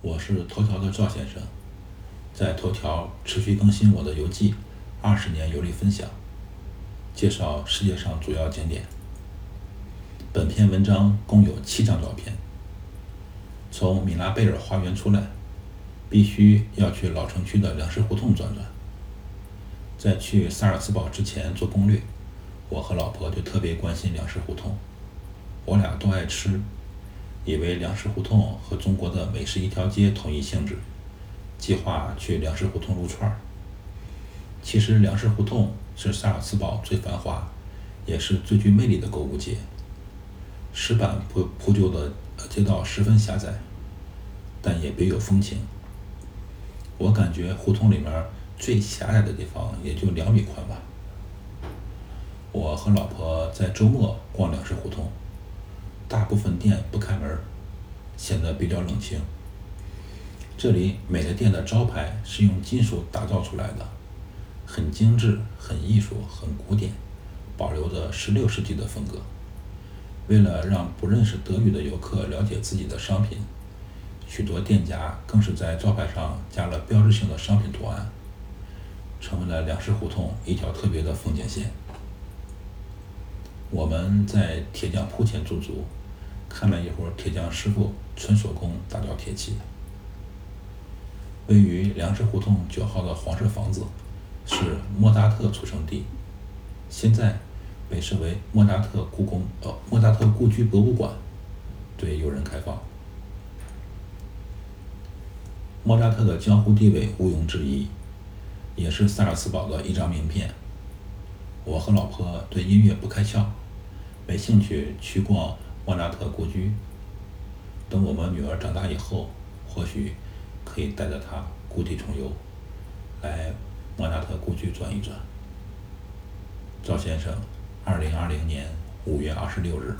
我是头条的赵先生，在头条持续更新我的游记《二十年游历分享》，介绍世界上主要景点。本篇文章共有七张照片。从米拉贝尔花园出来，必须要去老城区的粮食胡同转转。在去萨尔茨堡之前做攻略，我和老婆就特别关心粮食胡同。我俩都爱吃，以为粮食胡同和中国的美食一条街同一性质，计划去粮食胡同撸串儿。其实粮食胡同是萨尔茨堡最繁华，也是最具魅力的购物街。石板铺铺就的街道十分狭窄，但也别有风情。我感觉胡同里面最狭窄的地方也就两米宽吧。我和老婆在周末逛粮食胡同。大部分店不开门，显得比较冷清。这里每个店的招牌是用金属打造出来的，很精致、很艺术、很古典，保留着16世纪的风格。为了让不认识德语的游客了解自己的商品，许多店家更是在招牌上加了标志性的商品图案，成为了粮食胡同一条特别的风景线。我们在铁匠铺前驻足。看了一会儿铁匠师傅纯手工打造铁器。位于粮食胡同九号的黄色房子是莫扎特出生地，现在被设为莫扎特故宫呃莫扎特故居博物馆，对游人开放。莫扎特的江湖地位毋庸置疑，也是萨尔茨堡的一张名片。我和老婆对音乐不开窍，没兴趣去逛。莫扎特故居。等我们女儿长大以后，或许可以带着她故地重游，来莫扎特故居转一转。赵先生，二零二零年五月二十六日。